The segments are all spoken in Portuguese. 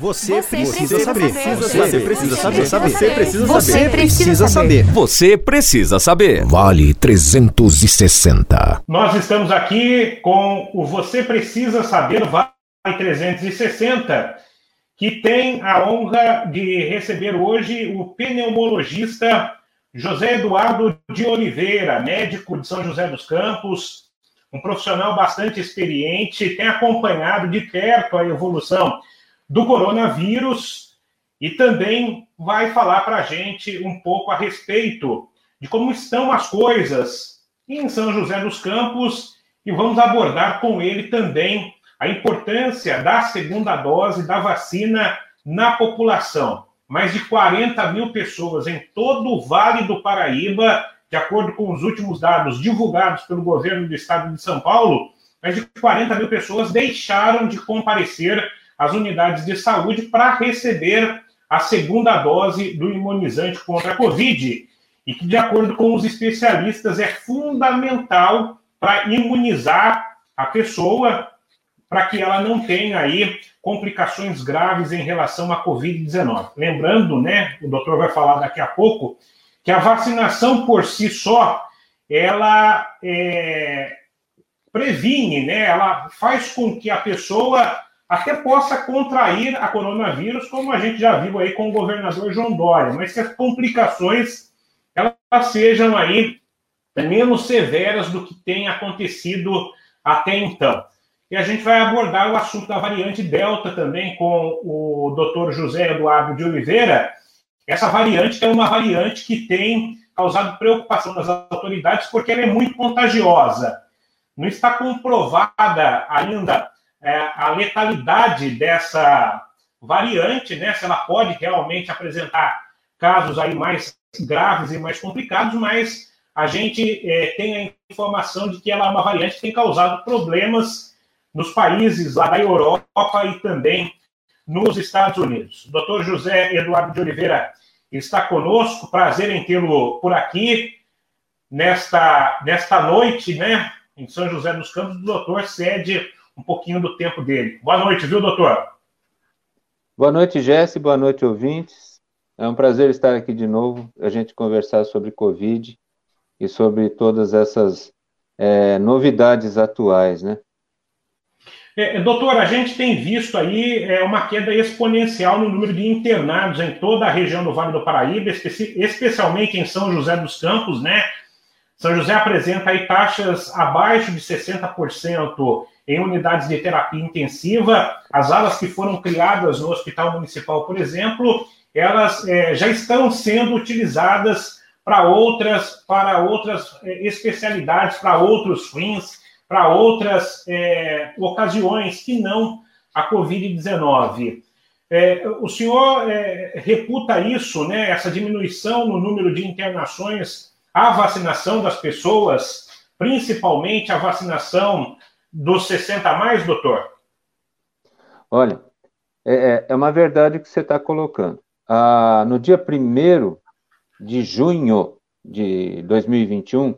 Você, precisa, saber. Você precisa saber. Você precisa saber. Você precisa saber. Você precisa saber. Vale 360. Nós estamos aqui com o Você Precisa Saber Vale 360, que tem a honra de receber hoje o pneumologista José Eduardo de Oliveira, médico de São José dos Campos, um profissional bastante experiente, tem acompanhado de perto a evolução do coronavírus e também vai falar para a gente um pouco a respeito de como estão as coisas em São José dos Campos e vamos abordar com ele também a importância da segunda dose da vacina na população. Mais de 40 mil pessoas em todo o Vale do Paraíba, de acordo com os últimos dados divulgados pelo governo do estado de São Paulo, mais de 40 mil pessoas deixaram de comparecer as unidades de saúde para receber a segunda dose do imunizante contra a Covid, e que, de acordo com os especialistas, é fundamental para imunizar a pessoa para que ela não tenha aí complicações graves em relação à Covid-19. Lembrando, né, o doutor vai falar daqui a pouco, que a vacinação por si só, ela é, previne, né, ela faz com que a pessoa até possa contrair a coronavírus, como a gente já viu aí com o governador João Dória, mas que as complicações elas sejam aí menos severas do que tem acontecido até então. E a gente vai abordar o assunto da variante Delta também com o doutor José Eduardo de Oliveira. Essa variante é uma variante que tem causado preocupação nas autoridades porque ela é muito contagiosa. Não está comprovada ainda é, a letalidade dessa variante, né? Se ela pode realmente apresentar casos aí mais graves e mais complicados, mas a gente é, tem a informação de que ela é uma variante que tem causado problemas nos países lá da Europa e também nos Estados Unidos. O doutor José Eduardo de Oliveira está conosco, prazer em tê-lo por aqui nesta, nesta noite, né? Em São José dos Campos, o doutor cede um pouquinho do tempo dele. Boa noite, viu, doutor? Boa noite, Jesse. Boa noite, ouvintes. É um prazer estar aqui de novo, a gente conversar sobre Covid e sobre todas essas é, novidades atuais, né? É, doutor, a gente tem visto aí é, uma queda exponencial no número de internados em toda a região do Vale do Paraíba, especi especialmente em São José dos Campos, né? São José apresenta aí taxas abaixo de 60% em unidades de terapia intensiva. As alas que foram criadas no Hospital Municipal, por exemplo, elas é, já estão sendo utilizadas para outras, para outras é, especialidades, para outros fins, para outras é, ocasiões que não a Covid-19. É, o senhor é, reputa isso, né, essa diminuição no número de internações, a vacinação das pessoas, principalmente a vacinação dos 60 a mais, doutor? Olha, é, é, é uma verdade que você está colocando. Ah, no dia 1 de junho de 2021,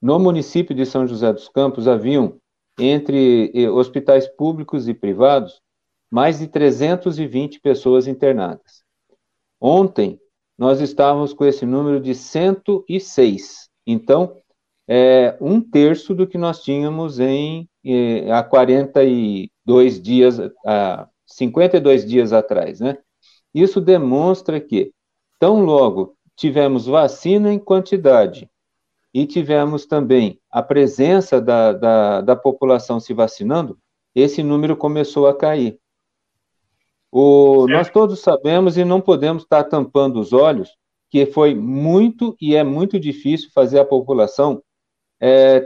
no município de São José dos Campos, haviam, entre hospitais públicos e privados, mais de 320 pessoas internadas. Ontem, nós estávamos com esse número de 106. Então, é um terço do que nós tínhamos em eh, há 42 dias, há 52 dias atrás, né? Isso demonstra que, tão logo tivemos vacina em quantidade e tivemos também a presença da, da, da população se vacinando, esse número começou a cair. O, nós todos sabemos e não podemos estar tampando os olhos que foi muito e é muito difícil fazer a população é,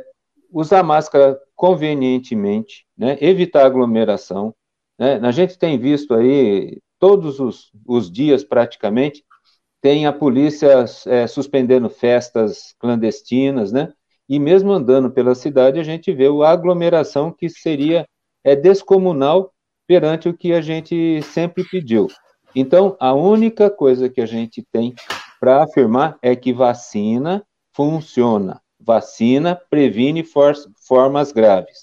usar máscara convenientemente, né, evitar aglomeração. Né? A gente tem visto aí, todos os, os dias praticamente, tem a polícia é, suspendendo festas clandestinas, né? E mesmo andando pela cidade, a gente vê a aglomeração que seria é descomunal perante o que a gente sempre pediu. Então, a única coisa que a gente tem para afirmar é que vacina funciona. Vacina previne for formas graves.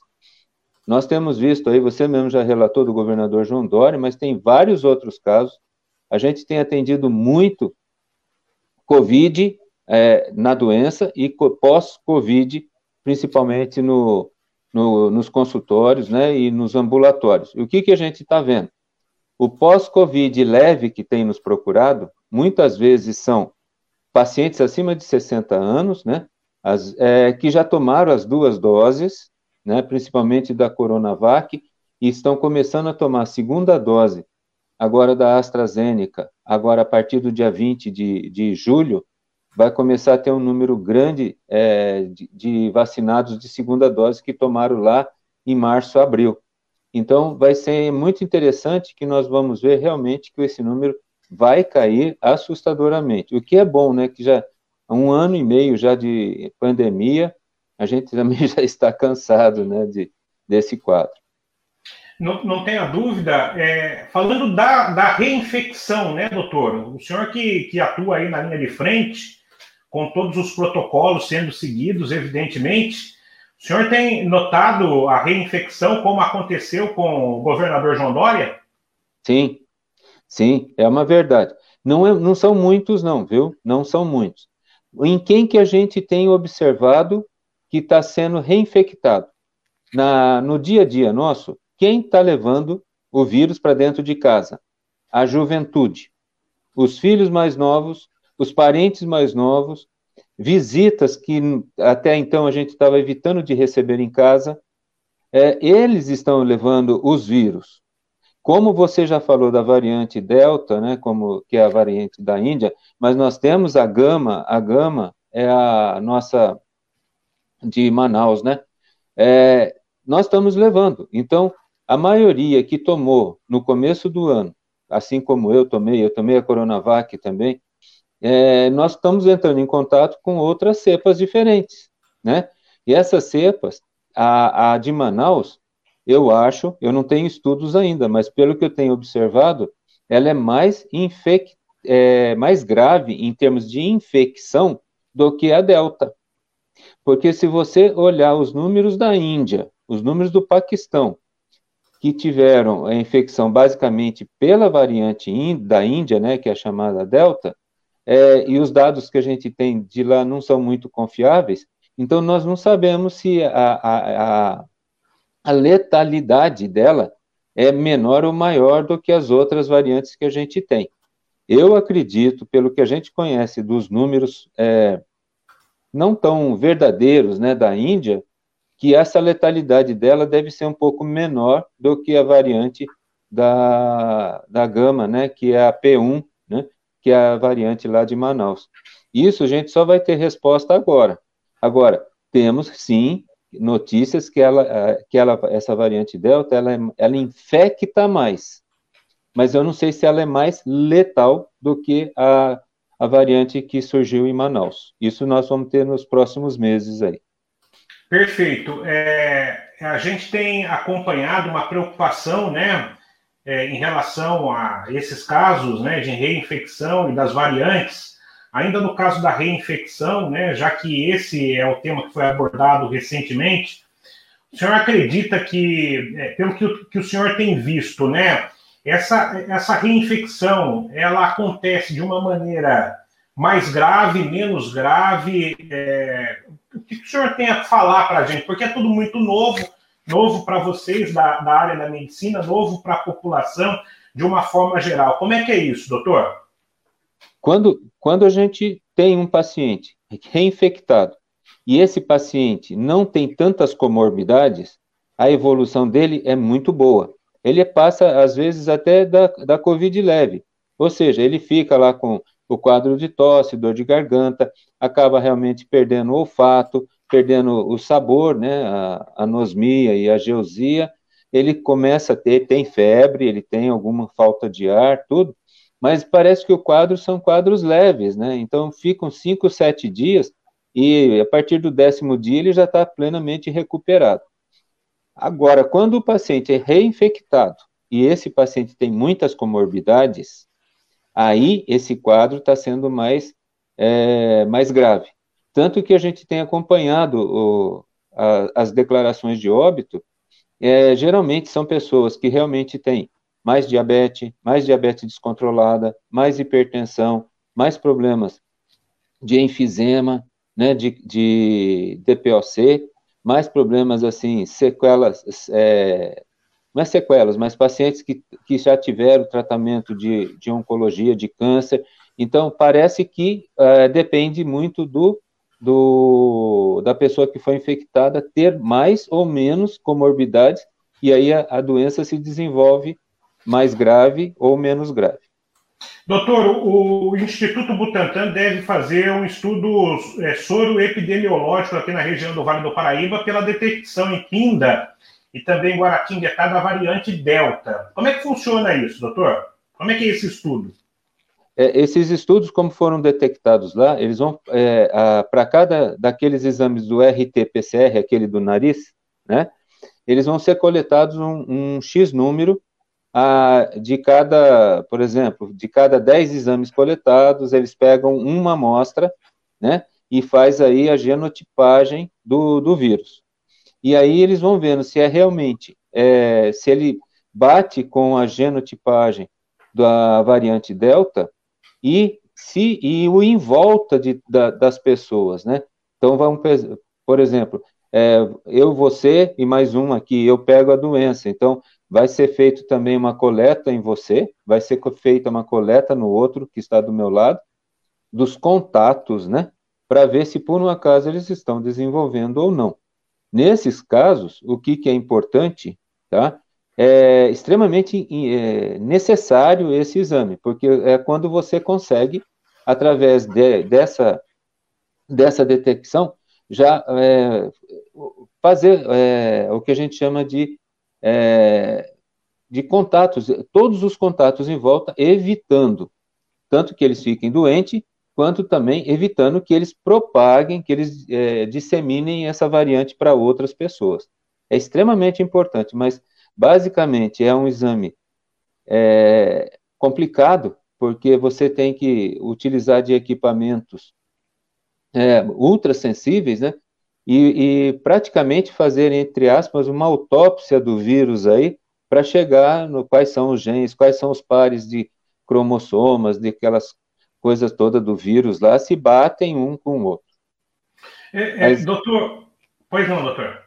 Nós temos visto aí, você mesmo já relatou do governador João Dória, mas tem vários outros casos. A gente tem atendido muito Covid é, na doença e pós-Covid, principalmente no, no, nos consultórios né, e nos ambulatórios. E o que, que a gente está vendo? O pós-Covid leve que tem nos procurado, muitas vezes são pacientes acima de 60 anos, né, as, é, que já tomaram as duas doses, né, principalmente da Coronavac, e estão começando a tomar a segunda dose, agora da AstraZeneca, agora a partir do dia 20 de, de julho, vai começar a ter um número grande é, de, de, vacinados de segunda dose que tomaram lá em março, abril. Então, vai ser muito interessante que nós vamos ver realmente que esse número vai cair assustadoramente. O que é bom, né? Que já um ano e meio já de pandemia, a gente também já está cansado né, de, desse quadro. Não, não tenha dúvida. É, falando da, da reinfecção, né, doutor? O senhor que, que atua aí na linha de frente, com todos os protocolos sendo seguidos, evidentemente, o senhor tem notado a reinfecção como aconteceu com o governador João Dória? Sim, sim, é uma verdade. Não, é, não são muitos, não, viu? Não são muitos em quem que a gente tem observado que está sendo reinfectado? Na, no dia a dia nosso, quem está levando o vírus para dentro de casa? A juventude. Os filhos mais novos, os parentes mais novos, visitas que até então a gente estava evitando de receber em casa, é, eles estão levando os vírus. Como você já falou da variante Delta, né, como que é a variante da Índia, mas nós temos a Gama, a Gama é a nossa de Manaus, né? É, nós estamos levando. Então, a maioria que tomou no começo do ano, assim como eu tomei, eu tomei a Coronavac também, é, nós estamos entrando em contato com outras cepas diferentes, né? E essas cepas, a, a de Manaus, eu acho, eu não tenho estudos ainda, mas pelo que eu tenho observado, ela é mais, infec, é, mais grave em termos de infecção do que a Delta. Porque se você olhar os números da Índia, os números do Paquistão, que tiveram a infecção basicamente pela variante da Índia, né, que é a chamada Delta, é, e os dados que a gente tem de lá não são muito confiáveis, então nós não sabemos se a, a, a a letalidade dela é menor ou maior do que as outras variantes que a gente tem. Eu acredito, pelo que a gente conhece dos números é, não tão verdadeiros né, da Índia, que essa letalidade dela deve ser um pouco menor do que a variante da, da gama, né, que é a P1, né, que é a variante lá de Manaus. Isso a gente só vai ter resposta agora. Agora, temos sim notícias que ela, eh, que ela essa variante Delta, ela, ela infecta mais. Mas eu não sei se ela é mais letal do que a, a variante que surgiu em Manaus. Isso nós vamos ter nos próximos meses aí. Perfeito. É, a gente tem acompanhado uma preocupação, né, é, em relação a esses casos, né, de reinfecção e das variantes Ainda no caso da reinfecção, né, já que esse é o tema que foi abordado recentemente, o senhor acredita que, é, pelo que o, que o senhor tem visto, né, essa, essa reinfecção ela acontece de uma maneira mais grave, menos grave? É, o que o senhor tem a falar para a gente? Porque é tudo muito novo, novo para vocês da, da área da medicina, novo para a população de uma forma geral. Como é que é isso, doutor? Quando, quando a gente tem um paciente reinfectado e esse paciente não tem tantas comorbidades, a evolução dele é muito boa. Ele passa, às vezes, até da, da Covid leve. Ou seja, ele fica lá com o quadro de tosse, dor de garganta, acaba realmente perdendo o olfato, perdendo o sabor, né, a anosmia e a geosia, ele começa a ter, tem febre, ele tem alguma falta de ar, tudo, mas parece que o quadro são quadros leves, né? Então ficam cinco, sete dias e a partir do décimo dia ele já está plenamente recuperado. Agora, quando o paciente é reinfectado e esse paciente tem muitas comorbidades, aí esse quadro está sendo mais, é, mais grave. Tanto que a gente tem acompanhado o, a, as declarações de óbito é, geralmente são pessoas que realmente têm mais diabetes, mais diabetes descontrolada, mais hipertensão, mais problemas de enfisema, né, de, de DPOC, mais problemas assim, sequelas, é, não é sequelas, mas pacientes que, que já tiveram tratamento de, de oncologia, de câncer. Então, parece que é, depende muito do, do, da pessoa que foi infectada ter mais ou menos comorbidades, e aí a, a doença se desenvolve mais grave ou menos grave. Doutor, o Instituto Butantan deve fazer um estudo é, soro epidemiológico aqui na região do Vale do Paraíba pela detecção em Quinda e também em Guaratinguetá da variante Delta. Como é que funciona isso, doutor? Como é que é esse estudo? É, esses estudos, como foram detectados lá, eles vão é, para cada daqueles exames do RT-PCR, aquele do nariz, né? Eles vão ser coletados um, um X número a, de cada, por exemplo, de cada 10 exames coletados, eles pegam uma amostra, né, e faz aí a genotipagem do, do vírus. E aí eles vão vendo se é realmente, é, se ele bate com a genotipagem da variante Delta e se e o em volta de, da, das pessoas, né? Então vamos, por exemplo, é, eu, você e mais um aqui, eu pego a doença. Então vai ser feito também uma coleta em você, vai ser feita uma coleta no outro que está do meu lado, dos contatos, né? Para ver se por um acaso eles estão desenvolvendo ou não. Nesses casos, o que, que é importante, tá? É extremamente é, necessário esse exame, porque é quando você consegue, através de, dessa, dessa detecção, já é, fazer é, o que a gente chama de é, de contatos, todos os contatos em volta, evitando tanto que eles fiquem doentes, quanto também evitando que eles propaguem, que eles é, disseminem essa variante para outras pessoas. É extremamente importante, mas basicamente é um exame é, complicado, porque você tem que utilizar de equipamentos é, ultra sensíveis, né? E, e praticamente fazer, entre aspas, uma autópsia do vírus aí, para chegar no quais são os genes, quais são os pares de cromossomas, de aquelas coisas todas do vírus lá, se batem um com o outro. É, é, Mas, doutor, pois não, doutor.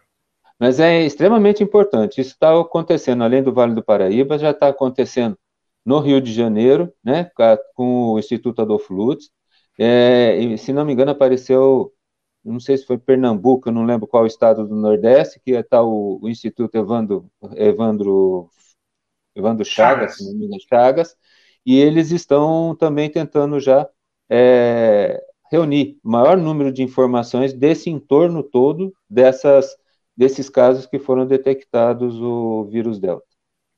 Mas é extremamente importante. Isso está acontecendo, além do Vale do Paraíba, já está acontecendo no Rio de Janeiro, né, com o Instituto Adolfo Lutz. É, e, se não me engano, apareceu não sei se foi Pernambuco, eu não lembro qual estado do Nordeste, que está o, o, Instituto Evandro, Evandro, Evandro Chagas, Chagas. Chagas, e eles estão também tentando já é, reunir maior número de informações desse entorno todo dessas, desses casos que foram detectados o vírus Delta.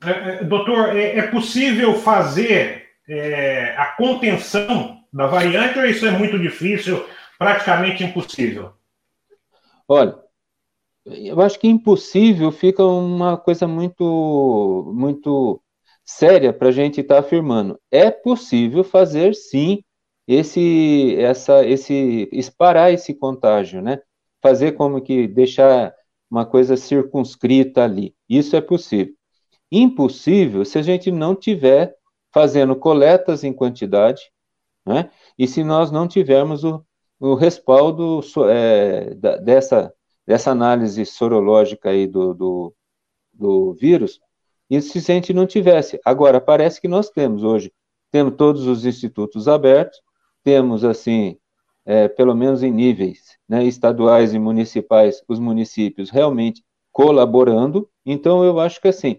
É, é doutor, é, é possível fazer é, a contenção da variante ou isso é muito difícil? Praticamente impossível? Olha, eu acho que impossível fica uma coisa muito, muito séria para a gente estar tá afirmando. É possível fazer sim esse, essa, esse, esparar esse contágio, né? Fazer como que deixar uma coisa circunscrita ali. Isso é possível. Impossível se a gente não tiver fazendo coletas em quantidade, né? E se nós não tivermos o, o respaldo é, dessa, dessa análise sorológica aí do, do, do vírus, e se a gente não tivesse. Agora, parece que nós temos hoje, temos todos os institutos abertos, temos, assim, é, pelo menos em níveis né, estaduais e municipais, os municípios realmente colaborando, então eu acho que, assim,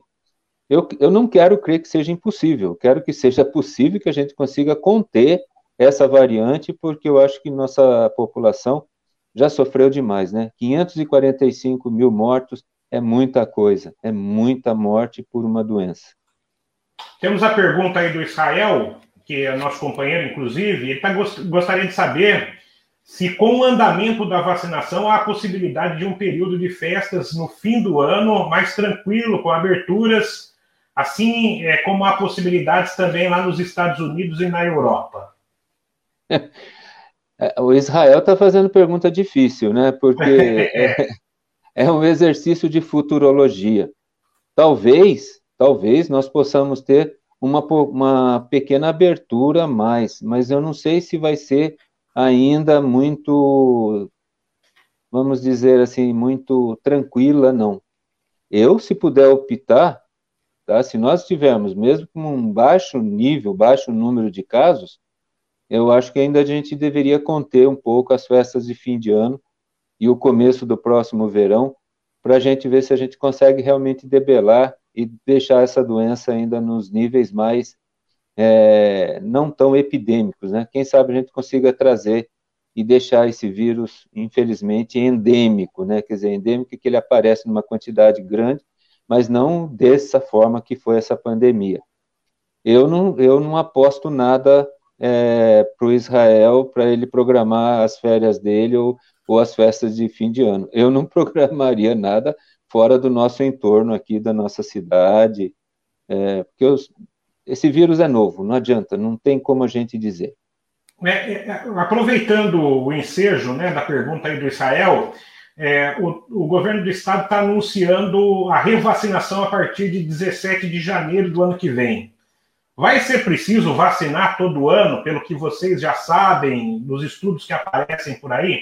eu, eu não quero crer que seja impossível, quero que seja possível que a gente consiga conter essa variante, porque eu acho que nossa população já sofreu demais, né? 545 mil mortos é muita coisa, é muita morte por uma doença. Temos a pergunta aí do Israel, que é nosso companheiro, inclusive, ele tá, gostaria de saber se com o andamento da vacinação há a possibilidade de um período de festas no fim do ano mais tranquilo, com aberturas, assim é, como há possibilidades também lá nos Estados Unidos e na Europa. o Israel está fazendo pergunta difícil, né? Porque é, é, um exercício de futurologia. talvez, talvez nós possamos ter uma, uma pequena abertura a mais, mas eu não sei se vai ser ainda muito, vamos dizer assim, muito tranquila, não. Eu, se puder optar, tá, se nós tivermos, mesmo com um baixo nível, baixo número de casos, eu acho que ainda a gente deveria conter um pouco as festas de fim de ano e o começo do próximo verão, para a gente ver se a gente consegue realmente debelar e deixar essa doença ainda nos níveis mais é, não tão epidêmicos, né? Quem sabe a gente consiga trazer e deixar esse vírus, infelizmente, endêmico, né? Quer dizer, endêmico é que ele aparece numa quantidade grande, mas não dessa forma que foi essa pandemia. Eu não, eu não aposto nada é, para o Israel para ele programar as férias dele ou, ou as festas de fim de ano. Eu não programaria nada fora do nosso entorno aqui, da nossa cidade, é, porque os, esse vírus é novo, não adianta, não tem como a gente dizer. É, é, aproveitando o ensejo né, da pergunta aí do Israel, é, o, o, governo do estado está anunciando a revacinação a partir de 17 de janeiro do ano que vem. Vai ser preciso vacinar todo ano, pelo que vocês já sabem, dos estudos que aparecem por aí?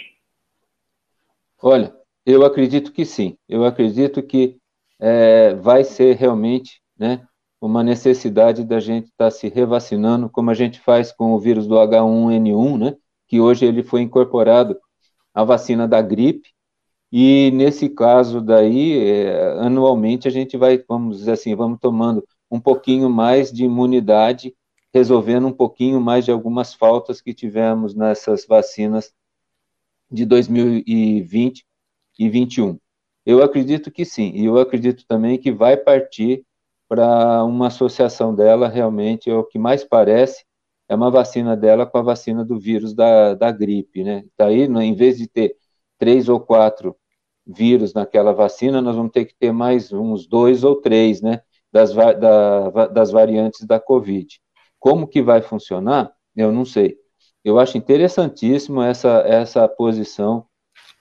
Olha, eu acredito que sim. Eu acredito que é, vai ser realmente né, uma necessidade da gente estar tá se revacinando, como a gente faz com o vírus do H1N1, né, que hoje ele foi incorporado à vacina da gripe, e nesse caso daí, é, anualmente a gente vai, vamos dizer assim, vamos tomando um pouquinho mais de imunidade, resolvendo um pouquinho mais de algumas faltas que tivemos nessas vacinas de 2020 e 21? Eu acredito que sim, e eu acredito também que vai partir para uma associação dela, realmente, é o que mais parece, é uma vacina dela com a vacina do vírus da, da gripe, né? Daí, em vez de ter três ou quatro vírus naquela vacina, nós vamos ter que ter mais uns dois ou três, né? Das, da, das variantes da Covid. Como que vai funcionar? Eu não sei. Eu acho interessantíssimo essa, essa posição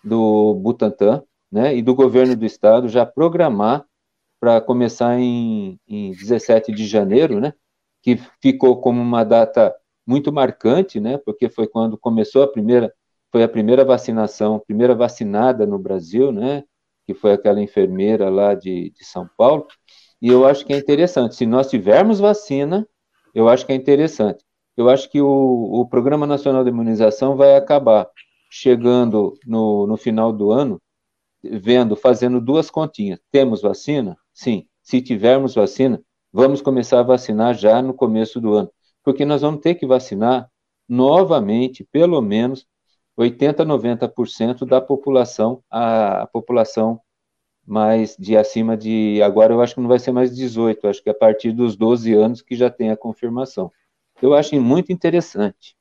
do Butantan né, e do governo do estado já programar para começar em, em 17 de janeiro, né, que ficou como uma data muito marcante, né, porque foi quando começou a primeira, foi a primeira vacinação, primeira vacinada no Brasil, né, que foi aquela enfermeira lá de, de São Paulo, e eu acho que é interessante, se nós tivermos vacina, eu acho que é interessante. Eu acho que o, o Programa Nacional de Imunização vai acabar chegando no, no final do ano, vendo, fazendo duas continhas. Temos vacina? Sim. Se tivermos vacina, vamos começar a vacinar já no começo do ano, porque nós vamos ter que vacinar novamente, pelo menos 80, 90% da população, a, a, população mais de acima de, agora eu acho que não vai ser mais 18, acho que é a partir dos 12 anos que já tem a confirmação. Eu acho muito interessante.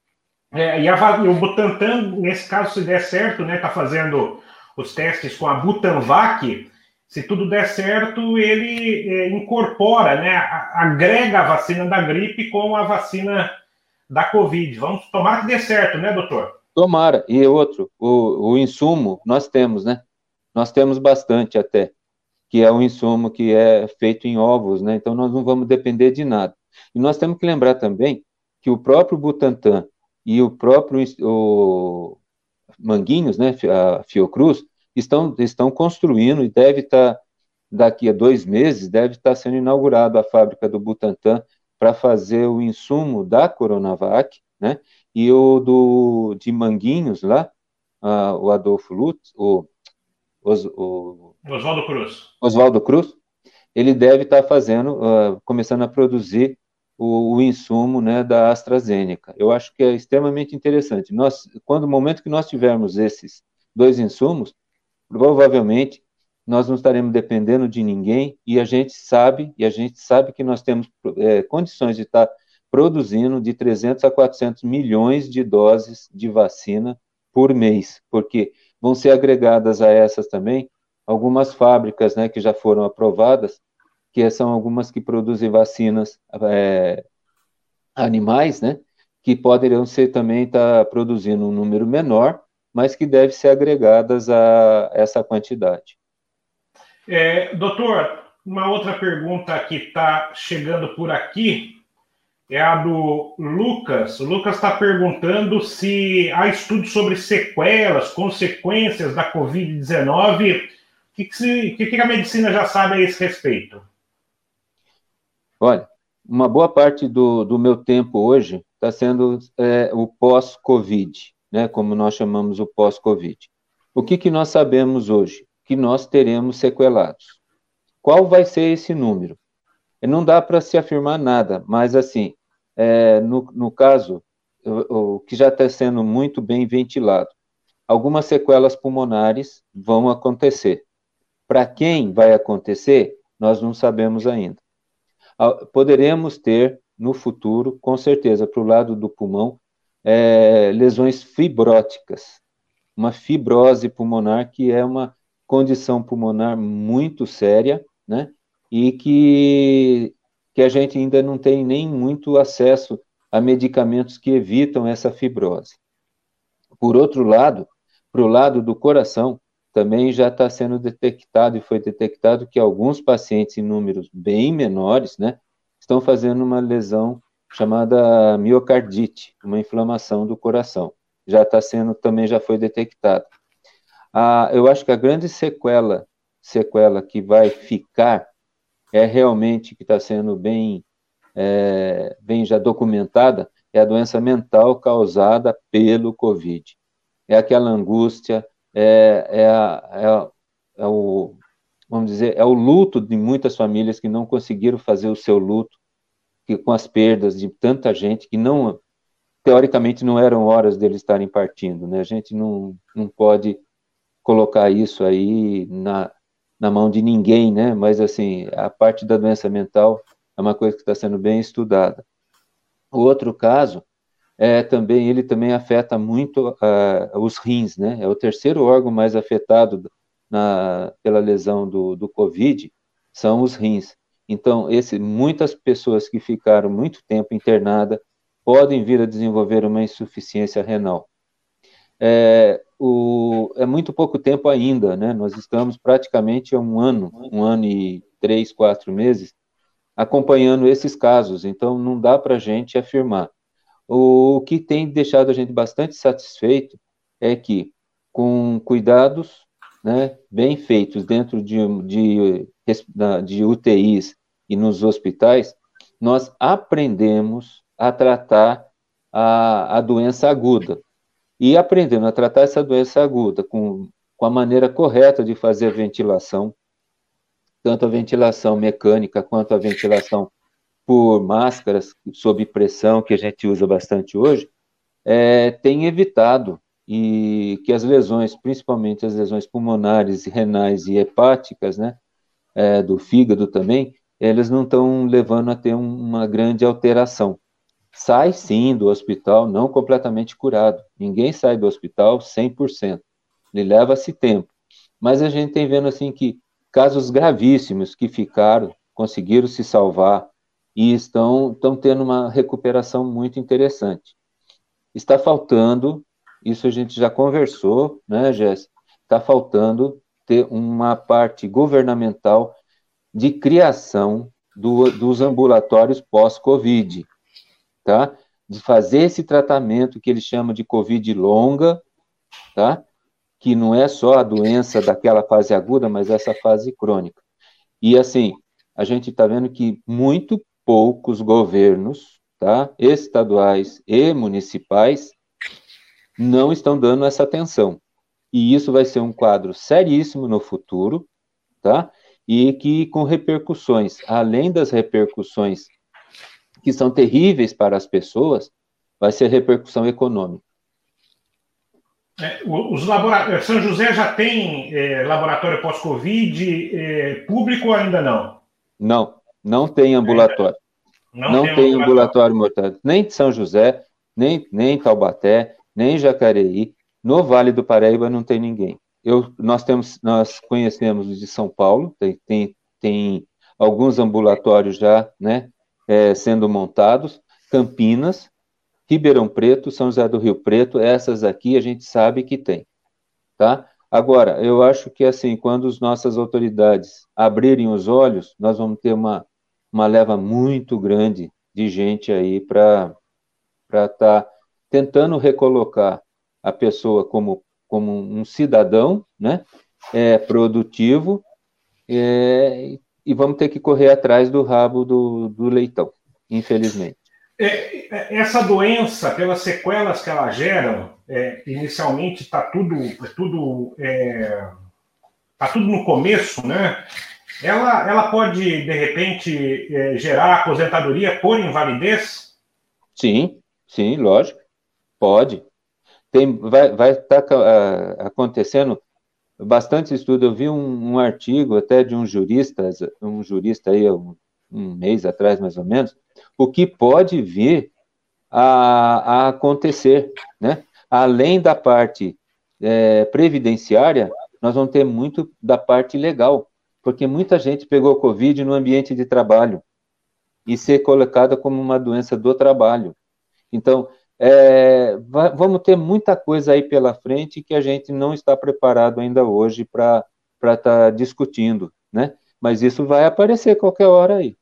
É, e, a, o Butantan, nesse caso, se der certo, né, está fazendo os testes com a Butanvac. Se tudo der certo, ele é, incorpora, né, agrega a vacina da gripe com a vacina da Covid. Vamos tomar que dê certo, né, doutor? Tomara. E outro, o, o insumo nós temos, né? Nós temos bastante até, que é um insumo que é feito em ovos, né? Então nós não vamos depender de nada. E nós temos que lembrar também que o próprio Butantan e o próprio o Manguinhos, né, a Fiocruz, estão, estão construindo e deve estar, tá, daqui a dois meses, deve estar tá sendo inaugurada a fábrica do Butantan para fazer o insumo da Coronavac, né, e o do, de Manguinhos lá, uh, o Adolfo Lutz, o, o Oswaldo Cruz. Oswaldo Cruz, ele deve estar tá fazendo, uh, começando a produzir o, o, insumo né, da AstraZeneca. Eu acho que é extremamente interessante. Nós, quando o momento que nós tivermos esses dois insumos, provavelmente nós não estaremos dependendo de ninguém e a gente sabe e a gente sabe que nós temos é, condições de estar produzindo de 300 a 400 milhões de doses de vacina por mês, porque vão ser agregadas a essas também algumas fábricas, né, que já foram aprovadas que são algumas que produzem vacinas é, animais, né? Que poderiam ser também estar tá produzindo um número menor, mas que devem ser agregadas a essa quantidade. É, doutor, uma outra pergunta que está chegando por aqui é a do Lucas. O Lucas está perguntando se há estudos sobre sequelas, consequências da Covid-19. O que, que, que, a medicina já sabe a esse respeito? Olha, uma boa parte do, do meu tempo hoje está sendo é, o pós-Covid, né, como nós chamamos o pós-Covid. O que, que nós sabemos hoje? Que nós teremos sequelados. Qual vai ser esse número? Não dá para se afirmar nada, mas assim, é, no, no caso, o, o que já está sendo muito bem ventilado, algumas sequelas pulmonares vão acontecer. Para quem vai acontecer, nós não sabemos ainda. Poderemos ter no futuro, com certeza, para o lado do pulmão, é, lesões fibróticas, uma fibrose pulmonar, que é uma condição pulmonar muito séria, né? E que que a gente ainda não tem nem muito acesso a medicamentos que evitam essa fibrose. Por outro lado, para o lado do coração, também já está sendo detectado e foi detectado que alguns pacientes em números bem menores, né, estão fazendo uma lesão chamada miocardite, uma inflamação do coração. Já está sendo, também já foi detectado. Ah, eu acho que a grande sequela, sequela que vai ficar é realmente que está sendo bem, é, bem já documentada, é a doença mental causada pelo Covid. É aquela angústia, é, é, a, é, é, o, vamos dizer, é o luto de muitas famílias que não conseguiram fazer o seu luto, que, com as perdas de tanta gente que não, teoricamente, não eram horas deles estarem partindo, né? A gente não, não pode colocar isso aí na, na mão de ninguém, né? Mas assim, a parte da doença mental é uma coisa que está sendo bem estudada. O outro caso é também ele também afeta muito uh, os rins, né? É o terceiro órgão mais afetado na, pela lesão do, do COVID são os rins. Então, esse, muitas pessoas que ficaram muito tempo internadas podem vir a desenvolver uma insuficiência renal. É, o, é muito pouco tempo ainda, né? Nós estamos praticamente há um ano, um ano e três, quatro meses, acompanhando esses casos, então não dá para a gente afirmar. O que tem deixado a gente bastante satisfeito é que, com cuidados né, bem feitos dentro de, de, de UTIs e nos hospitais, nós aprendemos a tratar a, a doença aguda, e aprendendo a tratar essa doença aguda com, com a maneira correta de fazer a ventilação, tanto a ventilação mecânica quanto a ventilação por máscaras sob pressão, que a gente usa bastante hoje, é, tem evitado e que as lesões, principalmente as lesões pulmonares, renais e hepáticas, né, é, do fígado também, elas não estão levando a ter um, uma grande alteração sai sim do hospital não completamente curado. Ninguém sai do hospital 100%. Ele leva-se tempo. Mas a gente tem vendo assim que casos gravíssimos que ficaram, conseguiram se salvar e estão, estão tendo uma recuperação muito interessante. Está faltando, isso a gente já conversou, né, Jéssica? Está faltando ter uma parte governamental de criação do, dos ambulatórios pós-Covid tá? De fazer esse tratamento que eles chamam de COVID longa, tá? Que não é só a doença daquela fase aguda, mas essa fase crônica. E assim, a gente está vendo que muito poucos governos, tá? Estaduais e municipais não estão dando essa atenção. E isso vai ser um quadro seríssimo no futuro, tá? E que com repercussões, além das repercussões que são terríveis para as pessoas, vai ser repercussão econômica. É, os laboratórios, São José já tem é, laboratório pós-Covid é, público ou ainda não? Não, não tem ambulatório. Não, não tem, tem ambulatório mortalidade. Nem de São José, nem, nem Taubaté, nem Jacareí. No Vale do Paraíba não tem ninguém. Eu, nós temos, nós conhecemos de São Paulo, tem, tem, tem alguns ambulatórios já, né, é, sendo montados, Campinas, Ribeirão Preto, São José do Rio Preto, essas aqui a gente sabe que tem, tá? Agora, eu acho que assim, quando as nossas autoridades abrirem os olhos, nós vamos ter uma, uma leva muito grande de gente aí para estar tá tentando recolocar a pessoa como, como um cidadão, né, é, produtivo, é, e vamos ter que correr atrás do rabo do, do leitão, infelizmente. É, é essa doença, pelas sequelas que ela gera, é, inicialmente está tudo, é tudo, é, tá tudo no começo, né? Ela, ela pode, de repente, é, gerar aposentadoria por invalidez? Sim, sim, lógico. Pode. Tem, vai vai estar tá, uh, acontecendo bastante estudo. Eu vi um, um, artigo até de um jurista, um jurista aí um, um mês atrás, mais ou menos, o que pode vir a, a acontecer, né? além da parte é, previdenciária, nós vamos ter muito da parte legal, porque muita gente pegou Covid no ambiente de trabalho e ser colocada como uma doença do trabalho. Então, é, vamos ter muita coisa aí pela frente que a gente não está preparado ainda hoje para estar tá discutindo, né? Mas isso vai aparecer qualquer hora aí,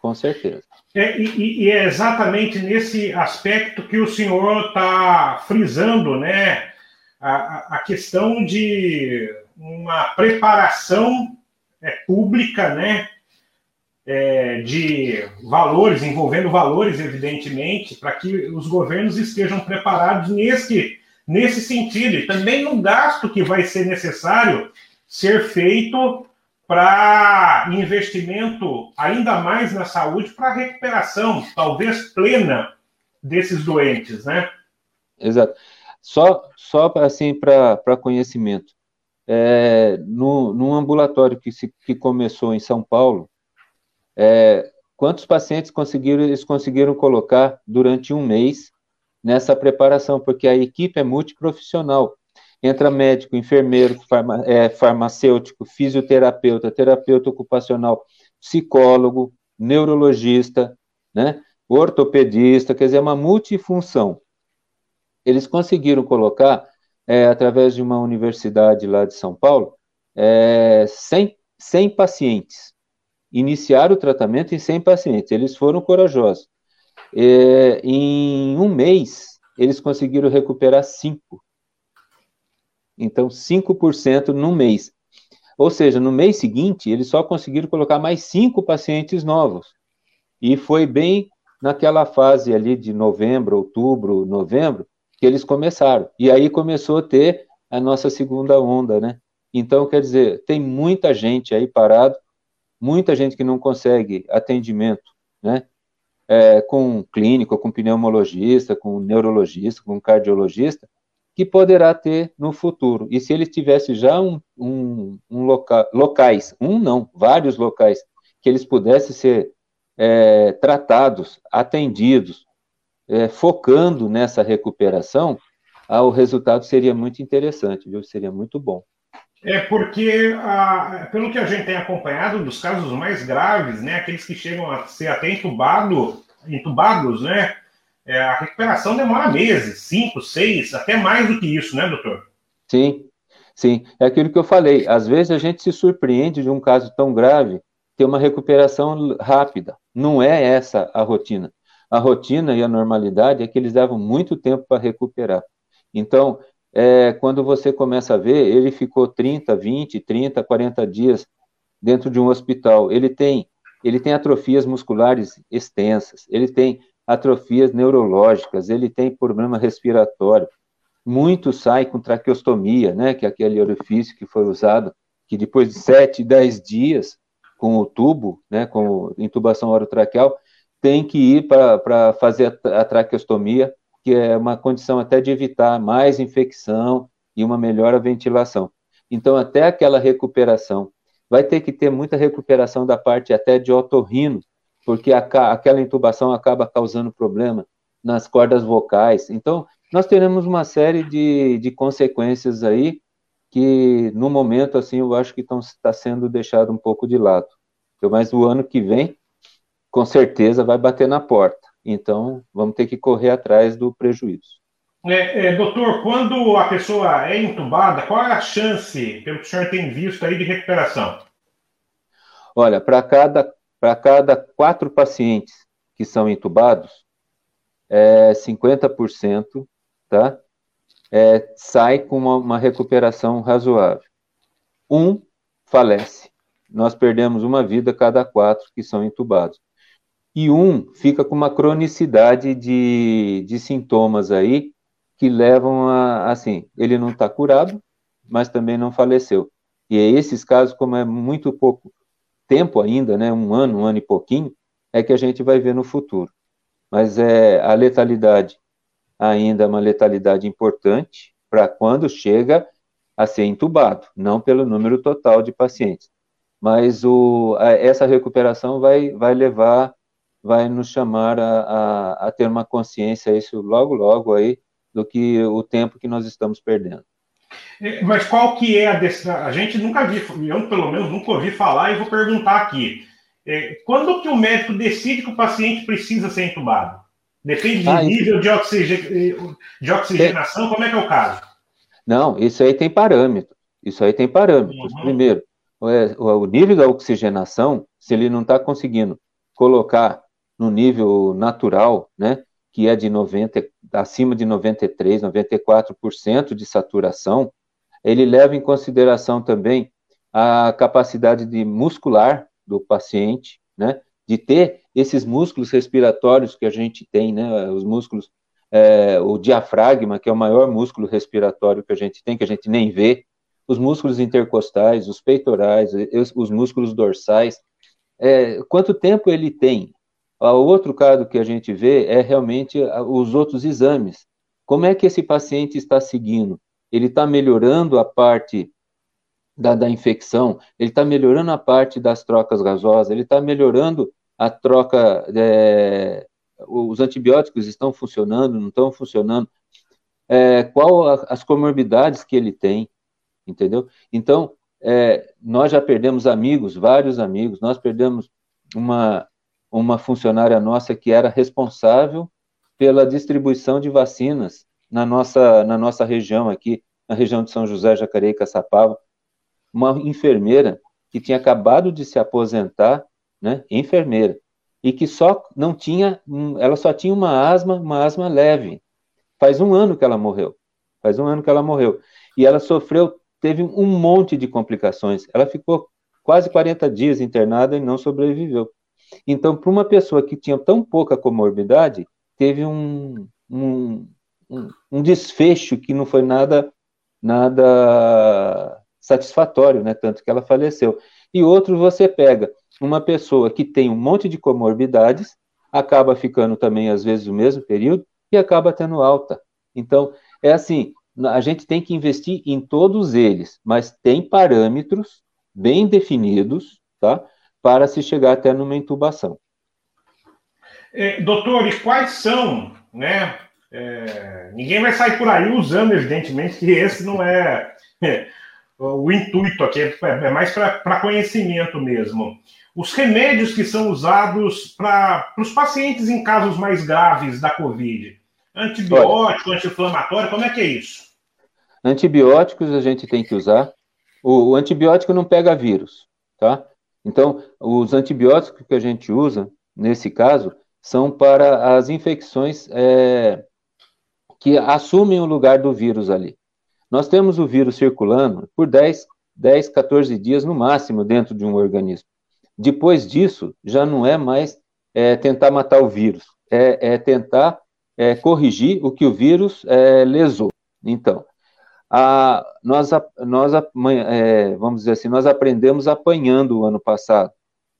com certeza. É, e, e, é exatamente nesse aspecto que o senhor está frisando, né? A, a, questão de uma preparação é, pública, né? É, de valores, envolvendo valores, evidentemente, para que os governos estejam preparados nesse, nesse sentido. E também no gasto que vai ser necessário ser feito para investimento ainda mais na saúde, para a recuperação, talvez plena, desses doentes, né? Exato. Só, só assim, para conhecimento. É, no, num ambulatório que, se, que começou em São Paulo, é, quantos pacientes conseguiram, eles conseguiram colocar durante um mês nessa preparação? Porque a equipe é multiprofissional entra médico, enfermeiro, farma, é, farmacêutico, fisioterapeuta, terapeuta ocupacional, psicólogo, neurologista, né, ortopedista, quer dizer, é uma multifunção. Eles conseguiram colocar, é, através de uma universidade lá de São Paulo, é, 100, 100 pacientes. Iniciaram o tratamento em 100 pacientes. Eles foram corajosos. É, em um mês, eles conseguiram recuperar cinco. Então, 5% no mês. Ou seja, no mês seguinte, eles só conseguiram colocar mais cinco pacientes novos. E foi bem naquela fase ali de novembro, outubro, novembro, que eles começaram. E aí começou a ter a nossa segunda onda, né? Então, quer dizer, tem muita gente aí parado, muita gente que não consegue atendimento, né? É, com clínico, com pneumologista, com neurologista, com cardiologista, que poderá ter no futuro. E se ele tivesse já um, um, um loca, locais, um não, vários locais, que eles pudessem ser é, tratados, atendidos, é, focando nessa recuperação, ah, o resultado seria muito interessante, viu? Seria muito bom. É porque, ah, pelo que a gente tem acompanhado, dos casos mais graves, né, aqueles que chegam a ser até entubado, entubados, né, é, a recuperação demora meses, cinco, seis, até mais do que isso, né, doutor? Sim, sim. É aquilo que eu falei. Às vezes a gente se surpreende de um caso tão grave ter uma recuperação rápida. Não é essa a rotina. A rotina e a normalidade é que eles levam muito tempo para recuperar. Então, é, quando você começa a ver, ele ficou 30, 20, 30, 40 dias dentro de um hospital. Ele tem, ele tem atrofias musculares extensas, ele tem atrofias neurológicas, ele tem problema respiratório. Muitos saem com traqueostomia, né, que é aquele orifício que foi usado, que depois de 7, 10 dias com o tubo, né, com intubação orotraqueal, tem que ir para fazer a traqueostomia, que é uma condição até de evitar mais infecção e uma melhor ventilação. Então, até aquela recuperação, vai ter que ter muita recuperação da parte até de otorrino, porque a, aquela intubação acaba causando problema nas cordas vocais. Então, nós teremos uma série de, de consequências aí que, no momento, assim, eu acho que está sendo deixado um pouco de lado. Mas o ano que vem, com certeza, vai bater na porta. Então, vamos ter que correr atrás do prejuízo. É, é, doutor, quando a pessoa é entubada, qual é a chance, pelo que o senhor tem visto aí, de recuperação? Olha, para cada, cada quatro pacientes que são entubados, é 50%, tá? É, sai com uma, uma recuperação razoável. Um falece. Nós perdemos uma vida cada quatro que são entubados. E um fica com uma cronicidade de, de sintomas aí que levam a, assim, ele não está curado, mas também não faleceu. E é esses casos, como é muito pouco tempo ainda, né, um ano, um ano e pouquinho, é que a gente vai ver no futuro. Mas é a letalidade ainda é uma letalidade importante para quando chega a ser entubado, não pelo número total de pacientes. Mas o, a, essa recuperação vai, vai levar, vai nos chamar a, a, a ter uma consciência, isso logo, logo aí, do que o tempo que nós estamos perdendo. É, mas qual que é a decisão? A gente nunca viu, eu pelo menos nunca ouvi falar e vou perguntar aqui. É, quando que o médico decide que o paciente precisa ser entubado? Depende do ah, nível de, oxigen... de oxigenação, como é que é o caso? Não, isso aí tem parâmetro. Isso aí tem parâmetros. Uhum. Primeiro, é, o nível da oxigenação, se ele não está conseguindo colocar no nível natural, né, que é de 90, acima de 93, 94% de saturação, ele leva em consideração também a capacidade de muscular do paciente, né, de ter esses músculos respiratórios que a gente tem, né, os músculos, é, o diafragma, que é o maior músculo respiratório que a gente tem, que a gente nem vê, os músculos intercostais, os peitorais, os músculos dorsais, é, quanto tempo ele tem o outro caso que a gente vê é realmente os outros exames. Como é que esse paciente está seguindo? Ele está melhorando a parte da, da infecção, ele está melhorando a parte das trocas gasosas, ele está melhorando a troca, é, os antibióticos estão funcionando, não estão funcionando, é, qual a, as comorbidades que ele tem, entendeu? Então, é, nós já perdemos amigos, vários amigos, nós perdemos uma, uma funcionária nossa que era responsável pela distribuição de vacinas na nossa, na nossa região aqui, na região de São José, Jacareí e Caçapava, uma enfermeira que tinha acabado de se aposentar, né, enfermeira, e que só não tinha, ela só tinha uma asma, uma asma leve. Faz um ano que ela morreu. Faz um ano que ela morreu. E ela sofreu, teve um monte de complicações. Ela ficou quase 40 dias internada e não sobreviveu. Então, para uma pessoa que tinha tão pouca comorbidade, teve um, um, um, um desfecho que não foi nada, nada satisfatório, né? Tanto que ela faleceu. E outro, você pega uma pessoa que tem um monte de comorbidades, acaba ficando também, às vezes, o mesmo período, e acaba tendo alta. Então, é assim, a gente tem que investir em todos eles, mas tem parâmetros bem definidos, tá? Para se chegar até numa intubação. É, doutor, e quais são, né? É, ninguém vai sair por aí usando, evidentemente, que esse não é, é o intuito aqui, é, é mais para conhecimento mesmo. Os remédios que são usados para os pacientes em casos mais graves da Covid. Antibiótico, anti-inflamatório, como é que é isso? Antibióticos a gente tem que usar. O, o antibiótico não pega vírus, tá? Então, os antibióticos que a gente usa, nesse caso, são para as infecções é, que assumem o lugar do vírus ali. Nós temos o vírus circulando por 10, 10, 14 dias no máximo dentro de um organismo. Depois disso, já não é mais é, tentar matar o vírus, é, é tentar é, corrigir o que o vírus é, lesou. Então, a, nós, nós é, vamos dizer assim, nós aprendemos apanhando o ano passado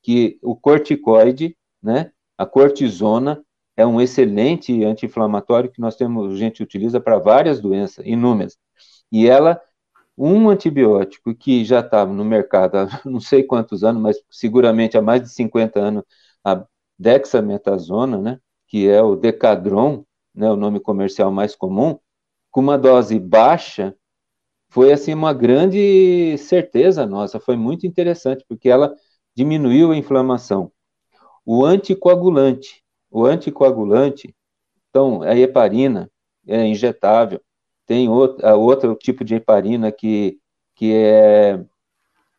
que o corticoide, né, a cortisona, é um excelente anti-inflamatório que nós temos, a gente utiliza para várias doenças, inúmeras. E ela, um antibiótico que já estava no mercado há não sei quantos anos, mas seguramente há mais de 50 anos, a dexametasona, né, que é o Decadron, né, o nome comercial mais comum, com uma dose baixa, foi assim uma grande certeza nossa, foi muito interessante, porque ela diminuiu a inflamação. O anticoagulante, o anticoagulante, então, a heparina, é injetável, tem outro, outro tipo de heparina que, que é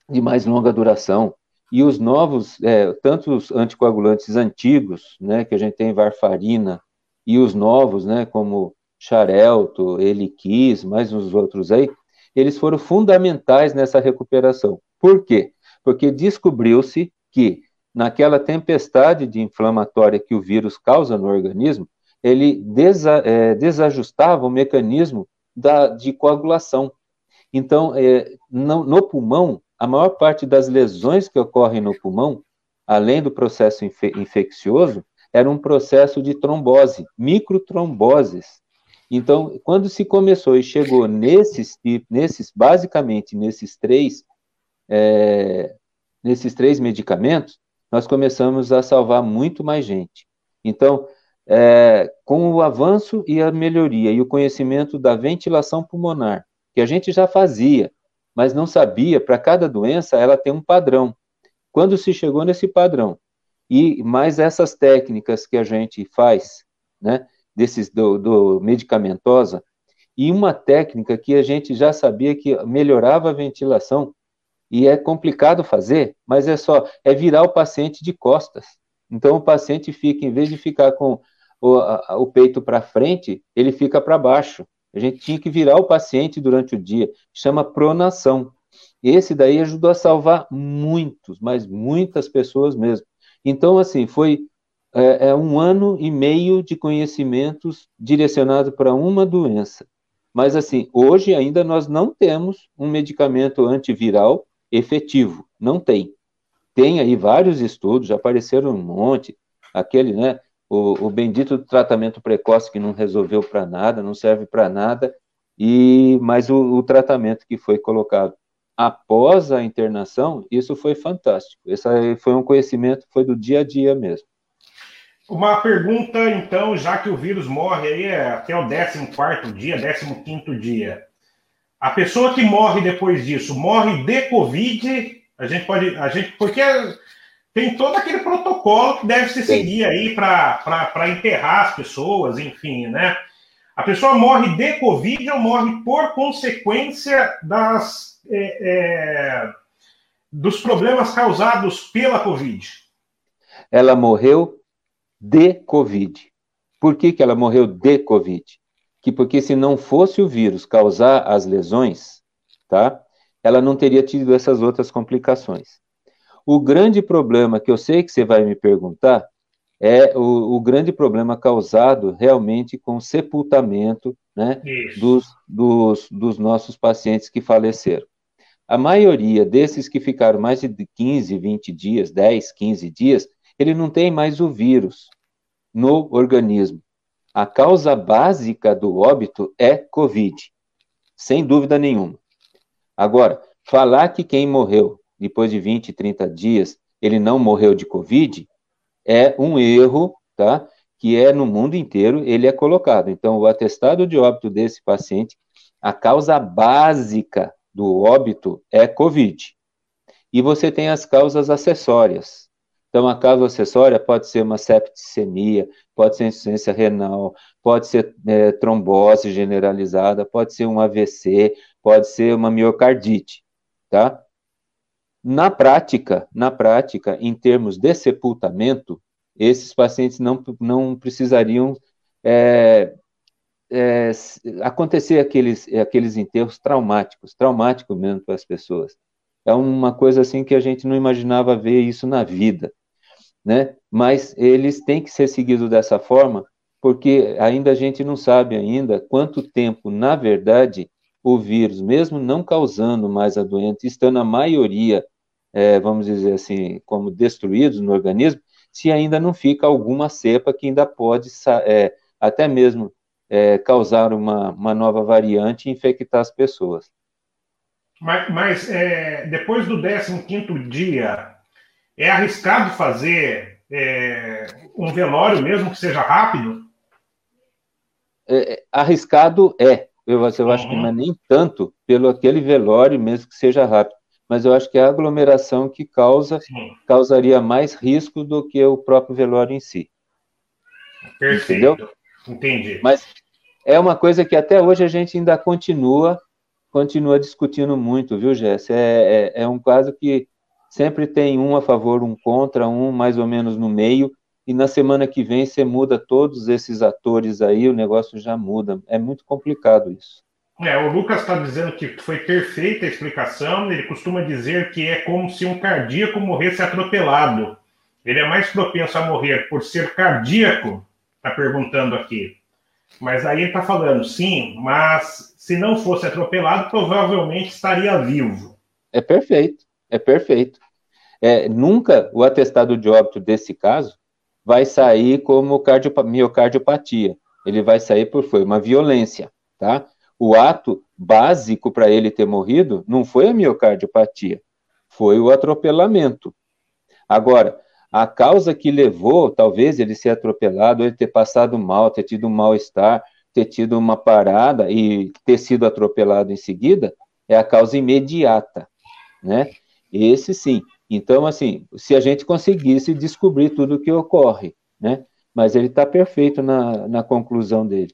de mais longa duração. E os novos, é, tanto os anticoagulantes antigos, né, que a gente tem varfarina, e os novos, né, como Xarelto, Eliquis, mais uns outros aí, eles foram fundamentais nessa recuperação. Por quê? Porque descobriu-se que naquela tempestade de inflamatória que o vírus causa no organismo, ele desa, é, desajustava o mecanismo da, de coagulação. Então, é, no, no, pulmão, a maior parte das lesões que ocorrem no pulmão, além do processo infe, infeccioso, era um processo de trombose, microtromboses. Então, quando se começou e chegou nesses, nesses basicamente nesses três, é, nesses três medicamentos, nós começamos a salvar muito mais gente. Então, é, com o avanço e a melhoria e o conhecimento da ventilação pulmonar, que a gente já fazia, mas não sabia, para cada doença ela tem um padrão. Quando se chegou nesse padrão, e mais essas técnicas que a gente faz, né, desses do, do medicamentosa, e uma técnica que a gente já sabia que melhorava a ventilação, e é complicado fazer, mas é só, é virar o paciente de costas. Então o paciente fica, em vez de ficar com o, a, o peito para frente, ele fica para baixo. A gente tinha que virar o paciente durante o dia, chama pronação. Esse daí ajudou a salvar muitos, mas muitas pessoas mesmo. Então, assim, foi é, é um ano e meio de conhecimentos direcionado para uma doença. Mas, assim, hoje ainda nós não temos um medicamento antiviral efetivo. Não tem. Tem aí vários estudos, já apareceram um monte. Aquele, né? O, o bendito tratamento precoce que não resolveu para nada, não serve para nada. E mas o, o tratamento que foi colocado após a internação, isso foi fantástico. Esse foi um conhecimento, foi do dia a dia mesmo. Uma pergunta, então, já que o vírus morre aí é até o 14 dia, 15 dia. A pessoa que morre depois disso, morre de Covid, a gente pode. A gente, porque tem todo aquele protocolo que deve se seguir aí para enterrar as pessoas, enfim, né? A pessoa morre de Covid ou morre por consequência das é, é, dos problemas causados pela Covid? Ela morreu de Covid. Por que, que ela morreu de Covid? Que porque se não fosse o vírus causar as lesões, tá? Ela não teria tido essas outras complicações. O grande problema que eu sei que você vai me perguntar é o, o grande problema causado realmente com o sepultamento né, dos, dos, dos nossos pacientes que faleceram. A maioria desses que ficaram mais de 15, 20 dias, 10, 15 dias, ele não tem mais o vírus no organismo. A causa básica do óbito é Covid, sem dúvida nenhuma. Agora, falar que quem morreu depois de 20, 30 dias, ele não morreu de Covid, é um erro, tá? Que é no mundo inteiro, ele é colocado. Então, o atestado de óbito desse paciente, a causa básica do óbito é COVID. E você tem as causas acessórias. Então, a causa acessória pode ser uma septicemia, pode ser insuficiência renal, pode ser é, trombose generalizada, pode ser um AVC, pode ser uma miocardite, tá? Na prática, na prática, em termos de sepultamento, esses pacientes não, não precisariam é, é, acontecer aqueles, aqueles enterros traumáticos, traumático mesmo para as pessoas. É uma coisa assim que a gente não imaginava ver isso na vida, né? Mas eles têm que ser seguidos dessa forma, porque ainda a gente não sabe ainda quanto tempo, na verdade, o vírus, mesmo não causando mais a doença, estando a maioria, é, vamos dizer assim, como destruídos no organismo, se ainda não fica alguma cepa que ainda pode, é, até mesmo é, causar uma, uma nova variante e infectar as pessoas. Mas, mas é, depois do 15 dia, é arriscado fazer é, um velório, mesmo que seja rápido? É, é arriscado é. Eu, eu acho uhum. que não é nem tanto pelo aquele velório, mesmo que seja rápido. Mas eu acho que é a aglomeração que causa, Sim. causaria mais risco do que o próprio velório em si. Perfeito. Entendeu? Entendi. Mas é uma coisa que até hoje a gente ainda continua continua discutindo muito, viu, Jess? É, é, é um caso que sempre tem um a favor, um contra, um mais ou menos no meio, e na semana que vem você muda todos esses atores aí, o negócio já muda. É muito complicado isso. É, o Lucas está dizendo que foi perfeita a explicação. Ele costuma dizer que é como se um cardíaco morresse atropelado. Ele é mais propenso a morrer por ser cardíaco, está perguntando aqui. Mas aí ele está falando, sim, mas se não fosse atropelado, provavelmente estaria vivo. É perfeito, é perfeito. É, nunca o atestado de óbito desse caso vai sair como miocardiopatia. Ele vai sair por foi uma violência, tá? O ato básico para ele ter morrido não foi a miocardiopatia, foi o atropelamento. Agora, a causa que levou, talvez, ele ser atropelado, ele ter passado mal, ter tido um mal-estar, ter tido uma parada e ter sido atropelado em seguida, é a causa imediata, né? Esse sim. Então, assim, se a gente conseguisse descobrir tudo o que ocorre, né? Mas ele está perfeito na, na conclusão dele.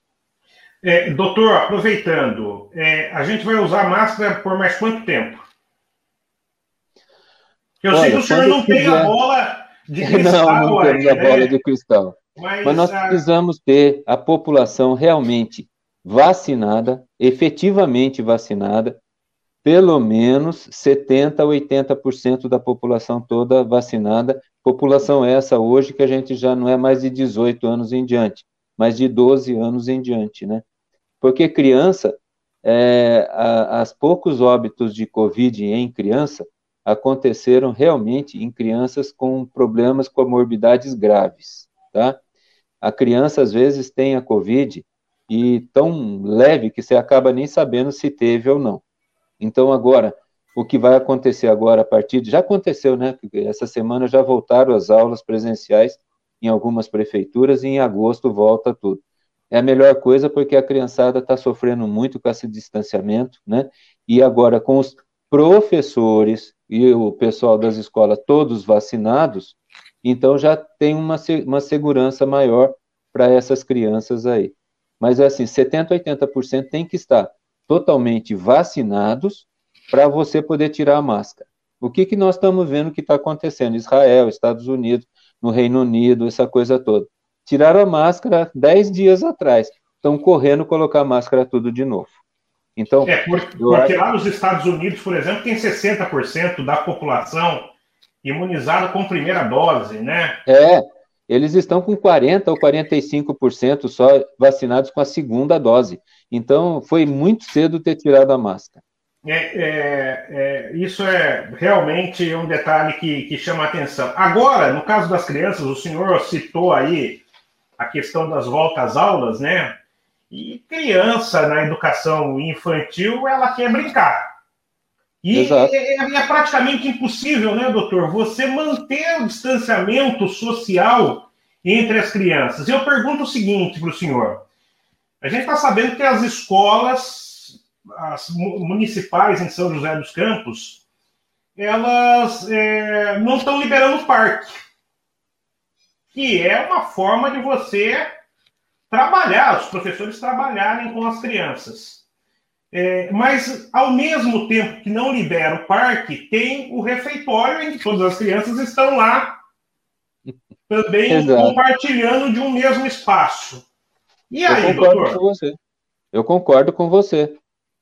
É, doutor, aproveitando, é, a gente vai usar máscara por mais quanto tempo? Eu Olha, sei que o senhor não tem a bola de cristal. Não, não temos a bola né? de cristal. Mas, Mas nós a... precisamos ter a população realmente vacinada, efetivamente vacinada, pelo menos 70% a 80% da população toda vacinada. População essa hoje que a gente já não é mais de 18 anos em diante, mas de 12 anos em diante, né? Porque criança, é, a, as poucos óbitos de Covid em criança aconteceram realmente em crianças com problemas, comorbidades graves, tá? A criança, às vezes, tem a Covid e tão leve que você acaba nem sabendo se teve ou não. Então, agora, o que vai acontecer agora a partir de. Já aconteceu, né? Essa semana já voltaram as aulas presenciais em algumas prefeituras e em agosto volta tudo. É a melhor coisa porque a criançada está sofrendo muito com esse distanciamento, né? E agora, com os professores e o pessoal das escolas todos vacinados, então já tem uma, uma segurança maior para essas crianças aí. Mas assim, 70%, 80% tem que estar totalmente vacinados para você poder tirar a máscara. O que, que nós estamos vendo que está acontecendo? Israel, Estados Unidos, no Reino Unido, essa coisa toda. Tiraram a máscara 10 dias atrás. Estão correndo colocar a máscara tudo de novo. Então, é, porque, porque lá nos Estados Unidos, por exemplo, tem 60% da população imunizada com primeira dose, né? É, eles estão com 40% ou 45% só vacinados com a segunda dose. Então, foi muito cedo ter tirado a máscara. É, é, é, isso é realmente um detalhe que, que chama a atenção. Agora, no caso das crianças, o senhor citou aí a questão das voltas aulas, né? E criança na educação infantil, ela quer brincar. E é, é, é, praticamente impossível, né, doutor, você manter o distanciamento social entre as crianças. Eu pergunto o seguinte para o senhor: a gente está sabendo que as escolas, as municipais em São José dos Campos, elas é, não estão liberando parque, que é uma forma de você trabalhar, os professores trabalharem com as crianças. É, mas, ao mesmo tempo que não libera o parque, tem o refeitório em que todas as crianças estão lá também Exato. compartilhando de um mesmo espaço. E aí, eu concordo doutor? Com você. Eu concordo com você.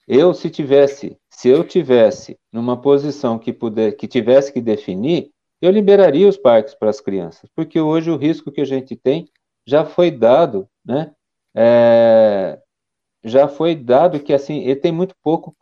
Eu, se tivesse, se eu tivesse numa posição que puder, que tivesse que definir, eu liberaria os parques para as crianças, porque hoje o risco que a gente tem já foi dado, né? É, já foi dado que assim ele tem muito pouco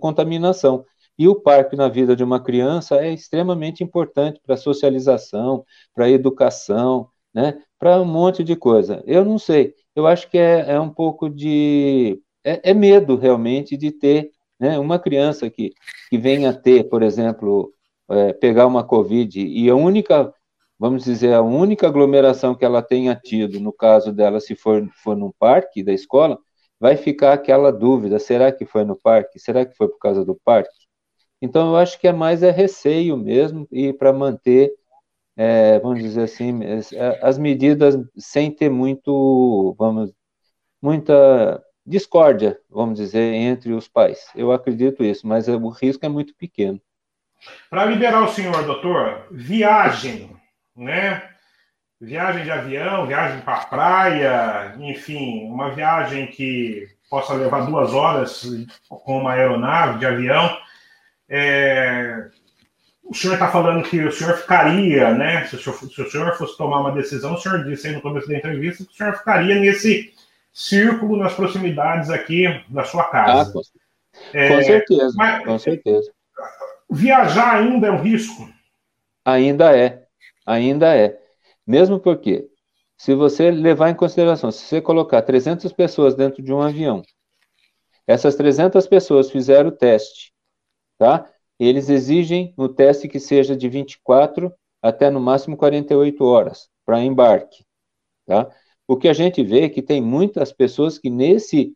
contaminação. E o parque na vida de uma criança é extremamente importante para a socialização, para a educação, né? para um monte de coisa. Eu não sei, eu acho que é, é um pouco de. É, é, medo realmente de ter né, uma criança que, que venha ter, por exemplo, é, pegar uma Covid e a única, vamos dizer, a única aglomeração que ela tenha tido, no caso dela, se for, for num parque da escola, vai ficar aquela dúvida: será que foi no parque? Será que foi por causa do parque? Então, eu acho que é mais é receio mesmo e para manter, é, vamos dizer assim, as medidas sem ter muito, vamos, muita discórdia, vamos dizer, entre os pais. Eu acredito isso, mas o risco é muito pequeno. Para liberar o senhor, doutor, viagem, né? Viagem de avião, viagem para a praia, enfim, uma viagem que possa levar duas horas com uma aeronave de avião. É, o senhor está falando que o senhor ficaria, né? Se o senhor, se o senhor, fosse tomar uma decisão, o senhor disse aí no começo da entrevista que o senhor ficaria nesse círculo, nas proximidades aqui da sua casa. Ah, com, é, com certeza, mas, com certeza. Viajar ainda é um risco? Ainda é, ainda é. Mesmo porque, se você levar em consideração, se você colocar 300 pessoas dentro de um avião, essas 300 pessoas fizeram o teste, tá? Eles exigem no teste que seja de 24 até no máximo 48 horas para embarque, tá? O que a gente vê é que tem muitas pessoas que nesse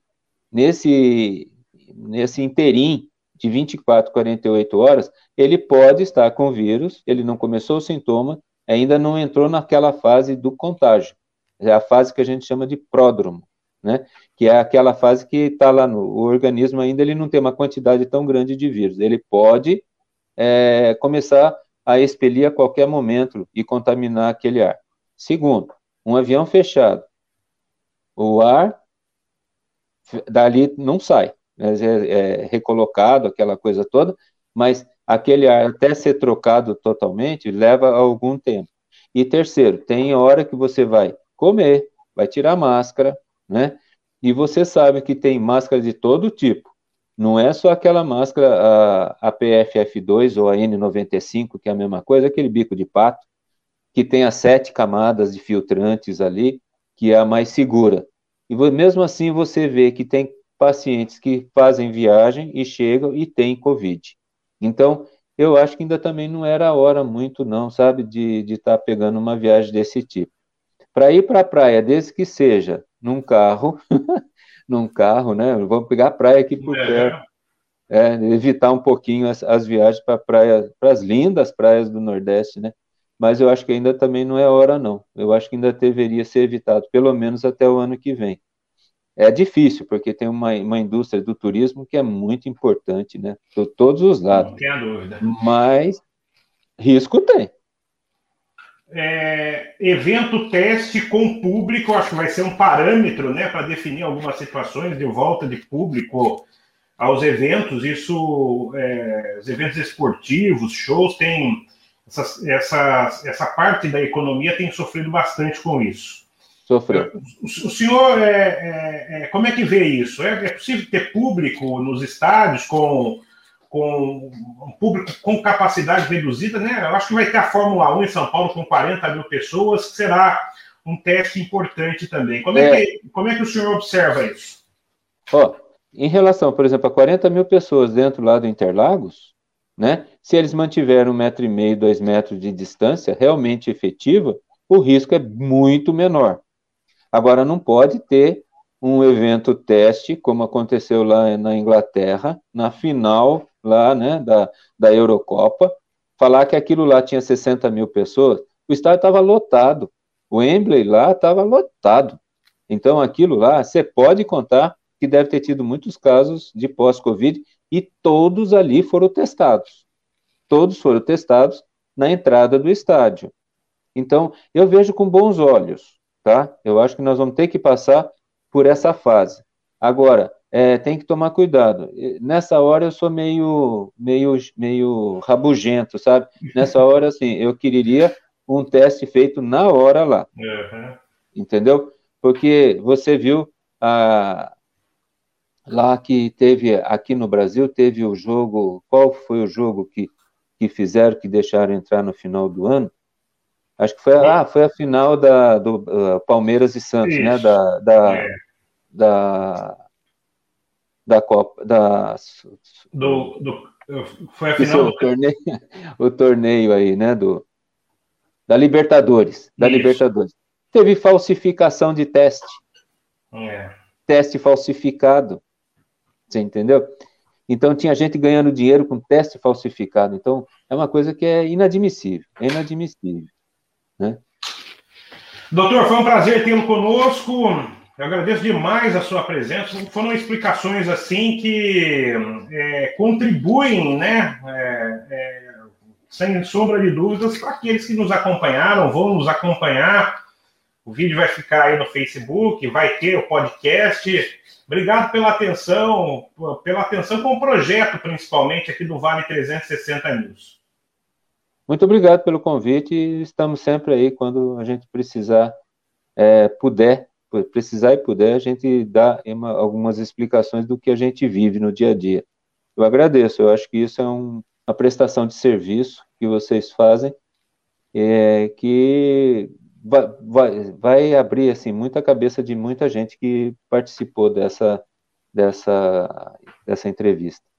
nesse nesse interim de 24, 48 horas, ele pode estar com vírus, ele não começou o sintoma, ainda não entrou naquela fase do contágio. É a fase que a gente chama de pródromo, né? Que é aquela fase que está lá no o organismo ainda ele não tem uma quantidade tão grande de vírus. Ele pode é, começar a expelir a qualquer momento e contaminar aquele ar. Segundo, um avião fechado, o ar dali não sai, né? é, é recolocado, aquela coisa toda, mas aquele ar até ser trocado totalmente leva algum tempo. E terceiro, tem hora que você vai comer, vai tirar máscara, né? E você sabe que tem máscara de todo tipo. Não é só aquela máscara, a, a PFF2 ou a N95, que é a mesma coisa, aquele bico de pato, que tem as sete camadas de filtrantes ali, que é a mais segura. E mesmo assim você vê que tem pacientes que fazem viagem e chegam e têm Covid. Então, eu acho que ainda também não era a hora muito, não, sabe, de estar tá pegando uma viagem desse tipo. Para ir para a praia, desde que seja num carro, num carro, né? Vamos pegar a praia aqui por é. perto. É, evitar um pouquinho as, as viagens para praia, para as lindas praias do Nordeste, né? Mas eu acho que ainda também não é hora, não. Eu acho que ainda deveria ser evitado, pelo menos até o ano que vem. É difícil, porque tem uma, uma indústria do turismo que é muito importante, né? De todos os lados. Não tenha dúvida. Mas risco tem é, evento teste com público, acho que vai ser um parâmetro né, para definir algumas situações de volta de público aos eventos. Isso, é, os eventos esportivos, shows, tem essa, essa, essa parte da economia tem sofrido bastante com isso. Sofreu. O, o senhor, é, é, é, como é que vê isso? É, é possível ter público nos estádios com com um público com capacidade reduzida, né? Eu acho que vai ter a Fórmula 1 em São Paulo com 40 mil pessoas, que será um teste importante também. Como é, é que, como é que o senhor observa isso? Ó, em relação, por exemplo, a 40 mil pessoas dentro lá do Interlagos, né? Se eles mantiverem um metro e meio, dois metros de distância realmente efetiva, o risco é muito menor. Agora, não pode ter um evento teste, como aconteceu lá na Inglaterra, na final lá, né, da, da Eurocopa, falar que aquilo lá tinha 60 mil pessoas, o estádio estava lotado, o Wembley lá estava lotado. Então, aquilo lá, você pode contar que deve ter tido muitos casos de pós-Covid e todos ali foram testados. Todos foram testados na entrada do estádio. Então, eu vejo com bons olhos, tá? Eu acho que nós vamos ter que passar por essa fase. Agora, é, tem que tomar cuidado. Nessa hora eu sou meio, meio, meio rabugento, sabe? Nessa hora, assim, eu queria um teste feito na hora lá. Uhum. Entendeu? Porque você viu a, lá que teve, aqui no Brasil, teve o jogo, qual foi o jogo que, que fizeram, que deixaram entrar no final do ano? Acho que foi, ah, foi a final da, do uh, Palmeiras e Santos, né? Isso. né? Da, da, é. da da Copa. Da, do, do, foi a final do... torneio, o torneio aí, né? Do, da Libertadores. Da Isso. Libertadores. Teve falsificação de teste. É. Teste falsificado. Você entendeu? Então tinha gente ganhando dinheiro com teste falsificado. Então é uma coisa que é inadmissível. É inadmissível. Né? Doutor, foi um prazer tê-lo conosco. Eu agradeço demais a sua presença. Foram explicações assim que é, contribuem, né, é, é, sem sombra de dúvidas, para aqueles que nos acompanharam, vão nos acompanhar. O vídeo vai ficar aí no Facebook, vai ter o podcast. Obrigado pela atenção, pela atenção com o projeto, principalmente aqui do Vale 360 News. Muito obrigado pelo convite estamos sempre aí quando a gente precisar, é, puder, precisar e puder, a gente dá uma, algumas explicações do que a gente vive no dia a dia. Eu agradeço, eu acho que isso é um, uma prestação de serviço que vocês fazem, é, que vai, vai, vai abrir assim muita cabeça de muita gente que participou dessa dessa dessa entrevista.